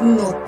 но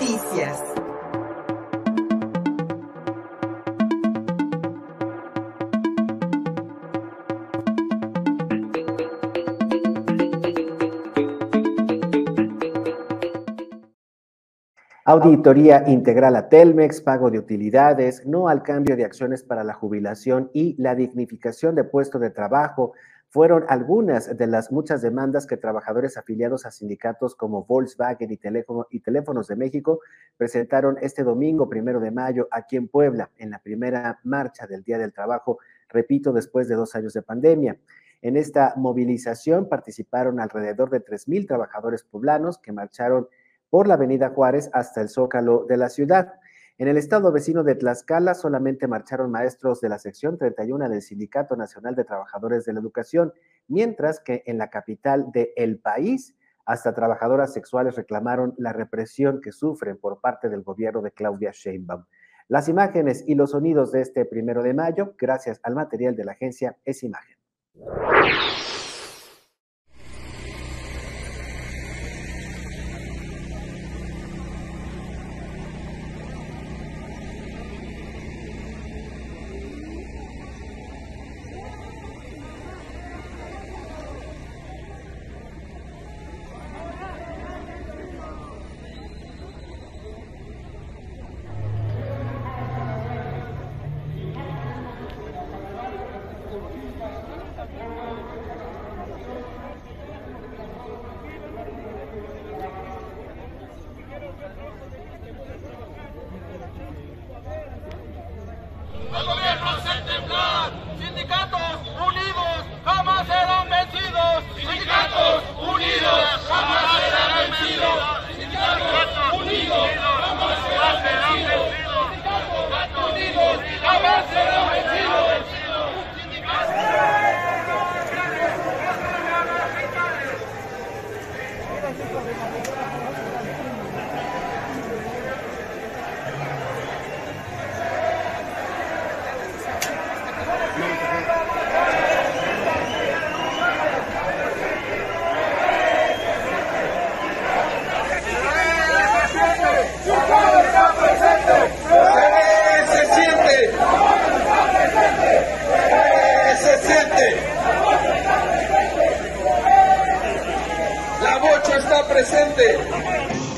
Auditoría integral a Telmex, pago de utilidades, no al cambio de acciones para la jubilación y la dignificación de puesto de trabajo fueron algunas de las muchas demandas que trabajadores afiliados a sindicatos como Volkswagen y, Teléfonos de México presentaron este domingo, primero de mayo, aquí en Puebla, en la primera marcha del Día del Trabajo, repito, después de dos años de pandemia. En esta movilización participaron alrededor de 3.000 trabajadores poblanos que marcharon por la Avenida Juárez hasta el Zócalo de la ciudad. En el estado vecino de Tlaxcala solamente marcharon maestros de la sección 31 del Sindicato Nacional de Trabajadores de la Educación, mientras que en la capital de El País hasta trabajadoras sexuales reclamaron la represión que sufren por parte del gobierno de Claudia Sheinbaum. Las imágenes y los sonidos de este primero de mayo, gracias al material de la agencia Es Imagen. 何?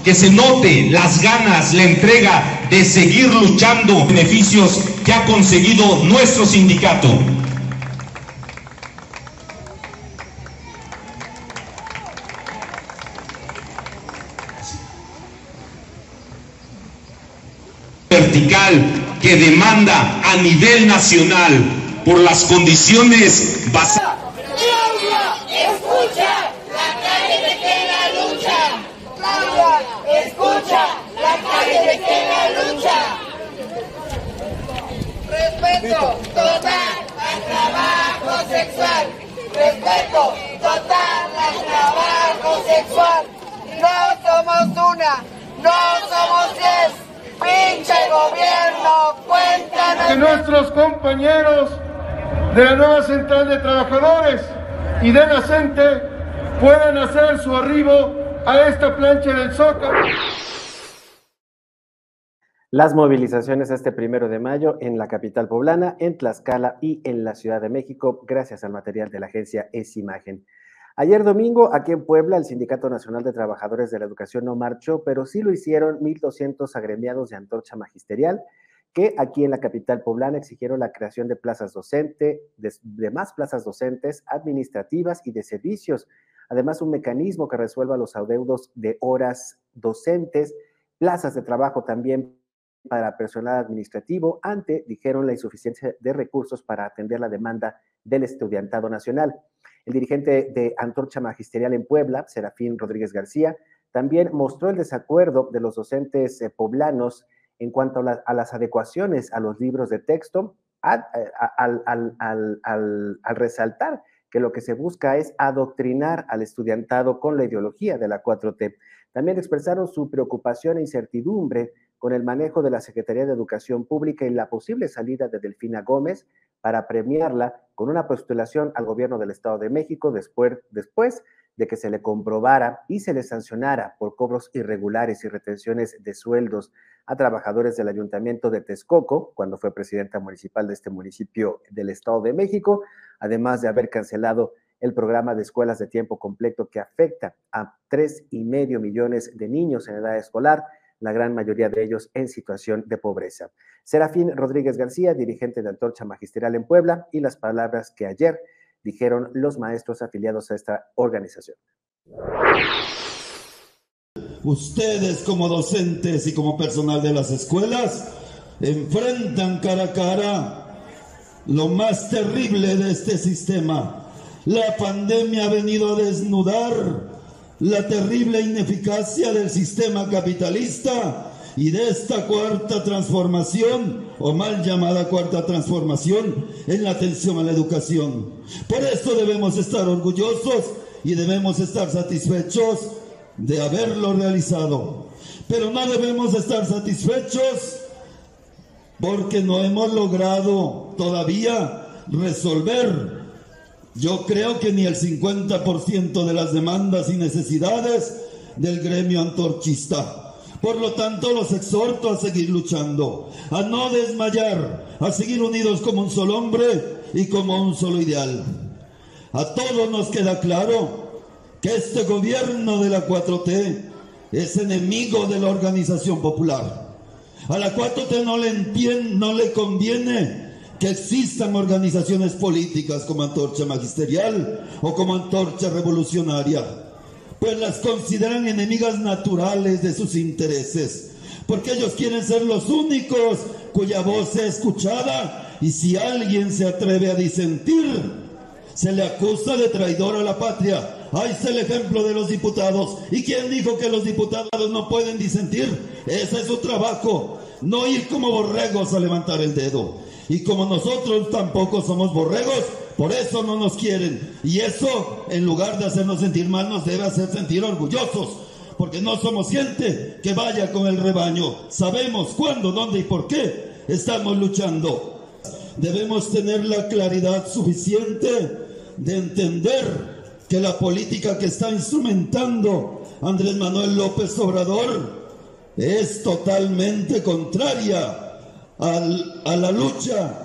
Que se note las ganas, la entrega de seguir luchando beneficios que ha conseguido nuestro sindicato. vertical que demanda a nivel nacional por las condiciones basadas Respeto total al trabajo sexual. Respeto total al trabajo sexual. No somos una, no somos diez. Pinche gobierno, cuéntanos. Que nuestros compañeros de la nueva central de trabajadores y de la CENTE puedan hacer su arribo a esta plancha del Zócalo. Las movilizaciones este primero de mayo en la capital poblana, en Tlaxcala y en la Ciudad de México, gracias al material de la agencia Es Imagen. Ayer domingo, aquí en Puebla, el Sindicato Nacional de Trabajadores de la Educación no marchó, pero sí lo hicieron 1.200 agremiados de antorcha magisterial, que aquí en la capital poblana exigieron la creación de plazas docentes, de, más plazas docentes, administrativas y de servicios. Además, un mecanismo que resuelva los adeudos de horas docentes, plazas de trabajo también para personal administrativo ante, dijeron, la insuficiencia de recursos para atender la demanda del estudiantado nacional. El dirigente de Antorcha Magisterial en Puebla, Serafín Rodríguez García, también mostró el desacuerdo de los docentes eh, poblanos en cuanto a, las adecuaciones a los libros de texto, eh, al resaltar que lo que se busca es adoctrinar al estudiantado con la ideología de la 4T. También expresaron su preocupación e incertidumbre con el manejo de la Secretaría de Educación Pública y la posible salida de Delfina Gómez para premiarla con una postulación al gobierno del Estado de México después, después de que se le comprobara y se le sancionara por cobros irregulares y retenciones de sueldos a trabajadores del Ayuntamiento de Texcoco, cuando fue presidenta municipal de este municipio del Estado de México, además de haber cancelado el programa de escuelas de tiempo completo que afecta a tres y medio millones de niños en edad escolar, la gran mayoría de ellos en situación de pobreza. Serafín Rodríguez García, dirigente de Antorcha Magisterial en Puebla, y las palabras que ayer dijeron los maestros afiliados a esta organización. Ustedes como docentes y como personal de las escuelas enfrentan cara a cara lo más terrible de este sistema. La pandemia ha venido a desnudar la terrible ineficacia del sistema capitalista y de esta cuarta transformación, o mal llamada cuarta transformación, en la atención a la educación. Por esto debemos estar orgullosos y debemos estar satisfechos de haberlo realizado. Pero no debemos estar satisfechos porque no hemos logrado todavía resolver, yo creo que ni el 50% de las demandas y necesidades del gremio antorchista. Por lo tanto, los exhorto a seguir luchando, a no desmayar, a seguir unidos como un solo hombre y como un solo ideal. A todos nos queda claro que este gobierno de la 4T es enemigo de la organización popular. A la 4T no le, no le conviene que existan organizaciones políticas como Antorcha Magisterial o como Antorcha Revolucionaria pues las consideran enemigas naturales de sus intereses, porque ellos quieren ser los únicos cuya voz sea escuchada y si alguien se atreve a disentir, se le acusa de traidor a la patria. Ahí está el ejemplo de los diputados. ¿Y quién dijo que los diputados no pueden disentir? Ese es su trabajo, no ir como borregos a levantar el dedo. Y como nosotros tampoco somos borregos, por eso no nos quieren. Y eso, en lugar de hacernos sentir mal, nos debe hacer sentir orgullosos. Porque no somos gente que vaya con el rebaño. Sabemos cuándo, dónde y por qué estamos luchando. Debemos tener la claridad suficiente de entender que la política que está instrumentando Andrés Manuel López Obrador es totalmente contraria a la lucha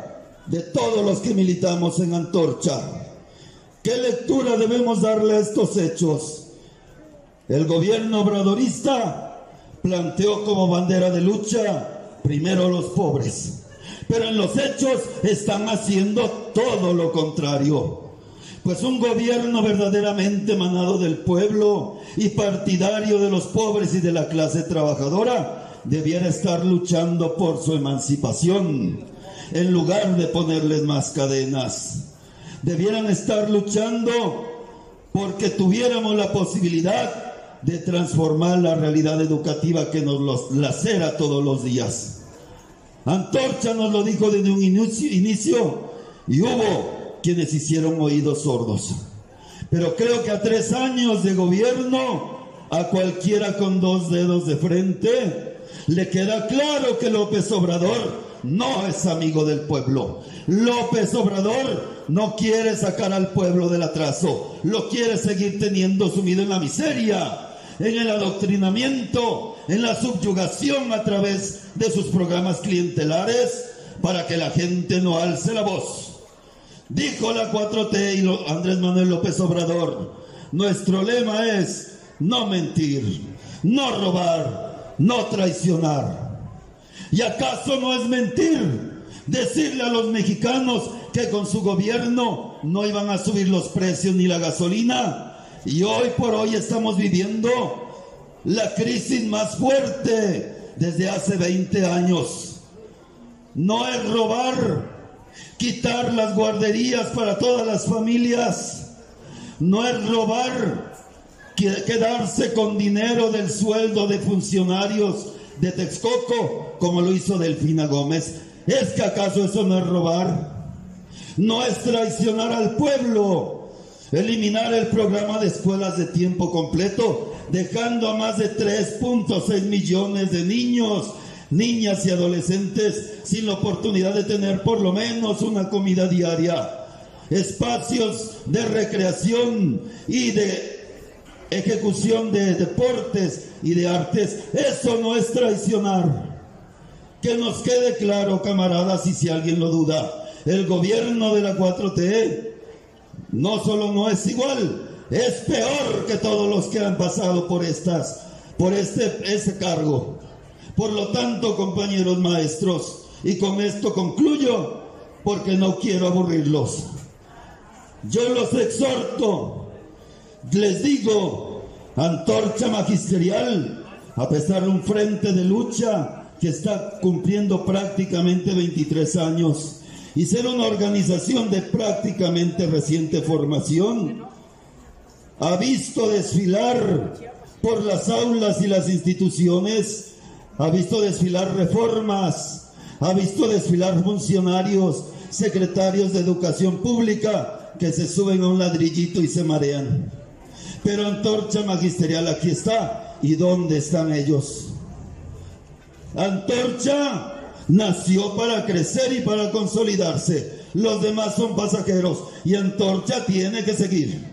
de todos los que militamos en Antorcha. ¿Qué lectura debemos darle a estos hechos? El gobierno obradorista planteó como bandera de lucha primero los pobres, pero en los hechos están haciendo todo lo contrario. Pues un gobierno verdaderamente emanado del pueblo y partidario de los pobres y de la clase trabajadora debiera estar luchando por su emancipación en lugar de ponerles más cadenas. Debieran estar luchando porque tuviéramos la posibilidad de transformar la realidad educativa que nos lacera todos los días. Antorcha nos lo dijo desde un inicio y hubo quienes hicieron oídos sordos. Pero creo que a tres años de gobierno, a cualquiera con dos dedos de frente, le queda claro que López Obrador no es amigo del pueblo. López Obrador no quiere sacar al pueblo del atraso, lo quiere seguir teniendo sumido en la miseria, en el adoctrinamiento, en la subyugación a través de sus programas clientelares para que la gente no alce la voz. Dijo la 4T y Andrés Manuel López Obrador, nuestro lema es no mentir, no robar, no traicionar. ¿Y acaso no es mentir decirle a los mexicanos que con su gobierno no iban a subir los precios ni la gasolina? Y hoy por hoy estamos viviendo la crisis más fuerte desde hace 20 años. No es robar, quitar las guarderías para todas las familias. No es robar, quedarse con dinero del sueldo de funcionarios de Texcoco, como lo hizo Delfina Gómez. ¿Es que acaso eso no es robar? No es traicionar al pueblo, eliminar el programa de escuelas de tiempo completo, dejando a más de 3.6 millones de niños, niñas y adolescentes sin la oportunidad de tener por lo menos una comida diaria, espacios de recreación y de ejecución de deportes y de artes, eso no es traicionar. Que nos quede claro, camaradas, y si alguien lo duda, el gobierno de la 4T no solo no es igual, es peor que todos los que han pasado por estas, por este, ese cargo. Por lo tanto, compañeros maestros, y con esto concluyo, porque no quiero aburrirlos. Yo los exhorto, les digo, antorcha magisterial, a pesar de un frente de lucha que está cumpliendo prácticamente 23 años y ser una organización de prácticamente reciente formación, ha visto desfilar por las aulas y las instituciones, ha visto desfilar reformas, ha visto desfilar funcionarios, secretarios de educación pública que se suben a un ladrillito y se marean. Pero antorcha magisterial aquí está. ¿Y dónde están ellos? Antorcha nació para crecer y para consolidarse. Los demás son pasajeros y Antorcha tiene que seguir.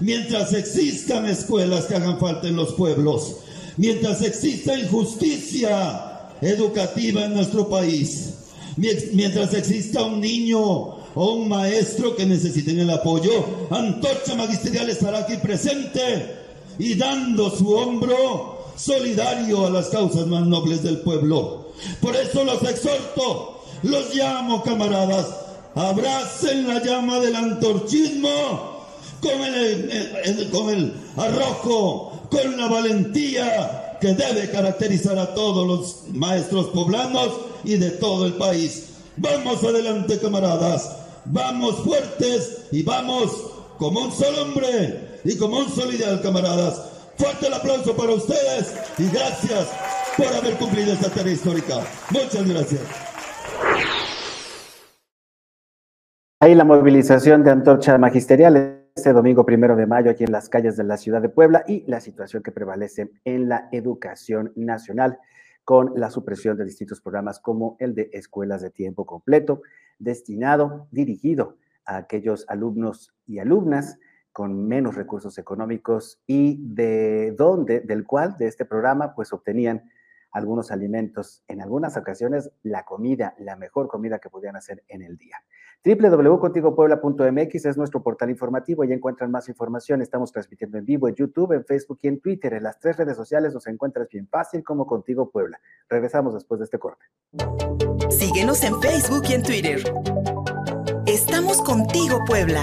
Mientras existan escuelas que hagan falta en los pueblos, mientras exista injusticia educativa en nuestro país, mientras exista un niño o un maestro que necesiten el apoyo, Antorcha Magisterial estará aquí presente y dando su hombro solidario a las causas más nobles del pueblo. Por eso los exhorto, los llamo camaradas, abracen la llama del antorchismo con el, con el arrojo, con la valentía que debe caracterizar a todos los maestros poblanos y de todo el país. Vamos adelante, camaradas, vamos fuertes y vamos como un solo hombre y como un solo ideal, camaradas. Fuerte el aplauso para ustedes y gracias por haber cumplido esta tarea histórica. Muchas gracias. Ahí la movilización de antorcha magisterial este domingo primero de mayo aquí en las calles de la ciudad de Puebla y la situación que prevalece en la educación nacional con la supresión de distintos programas como el de escuelas de tiempo completo, destinado, dirigido a aquellos alumnos y alumnas con menos recursos económicos y de donde, del cual, de este programa, pues obtenían algunos alimentos, en algunas ocasiones la comida, la mejor comida que podían hacer en el día www.contigopuebla.mx es nuestro portal informativo. y encuentran más información. Estamos transmitiendo en vivo en YouTube, en Facebook y en Twitter. En las tres redes sociales nos encuentras bien fácil como Contigo Puebla. Regresamos después de este corte. Síguenos en Facebook y en Twitter. Estamos contigo, Puebla.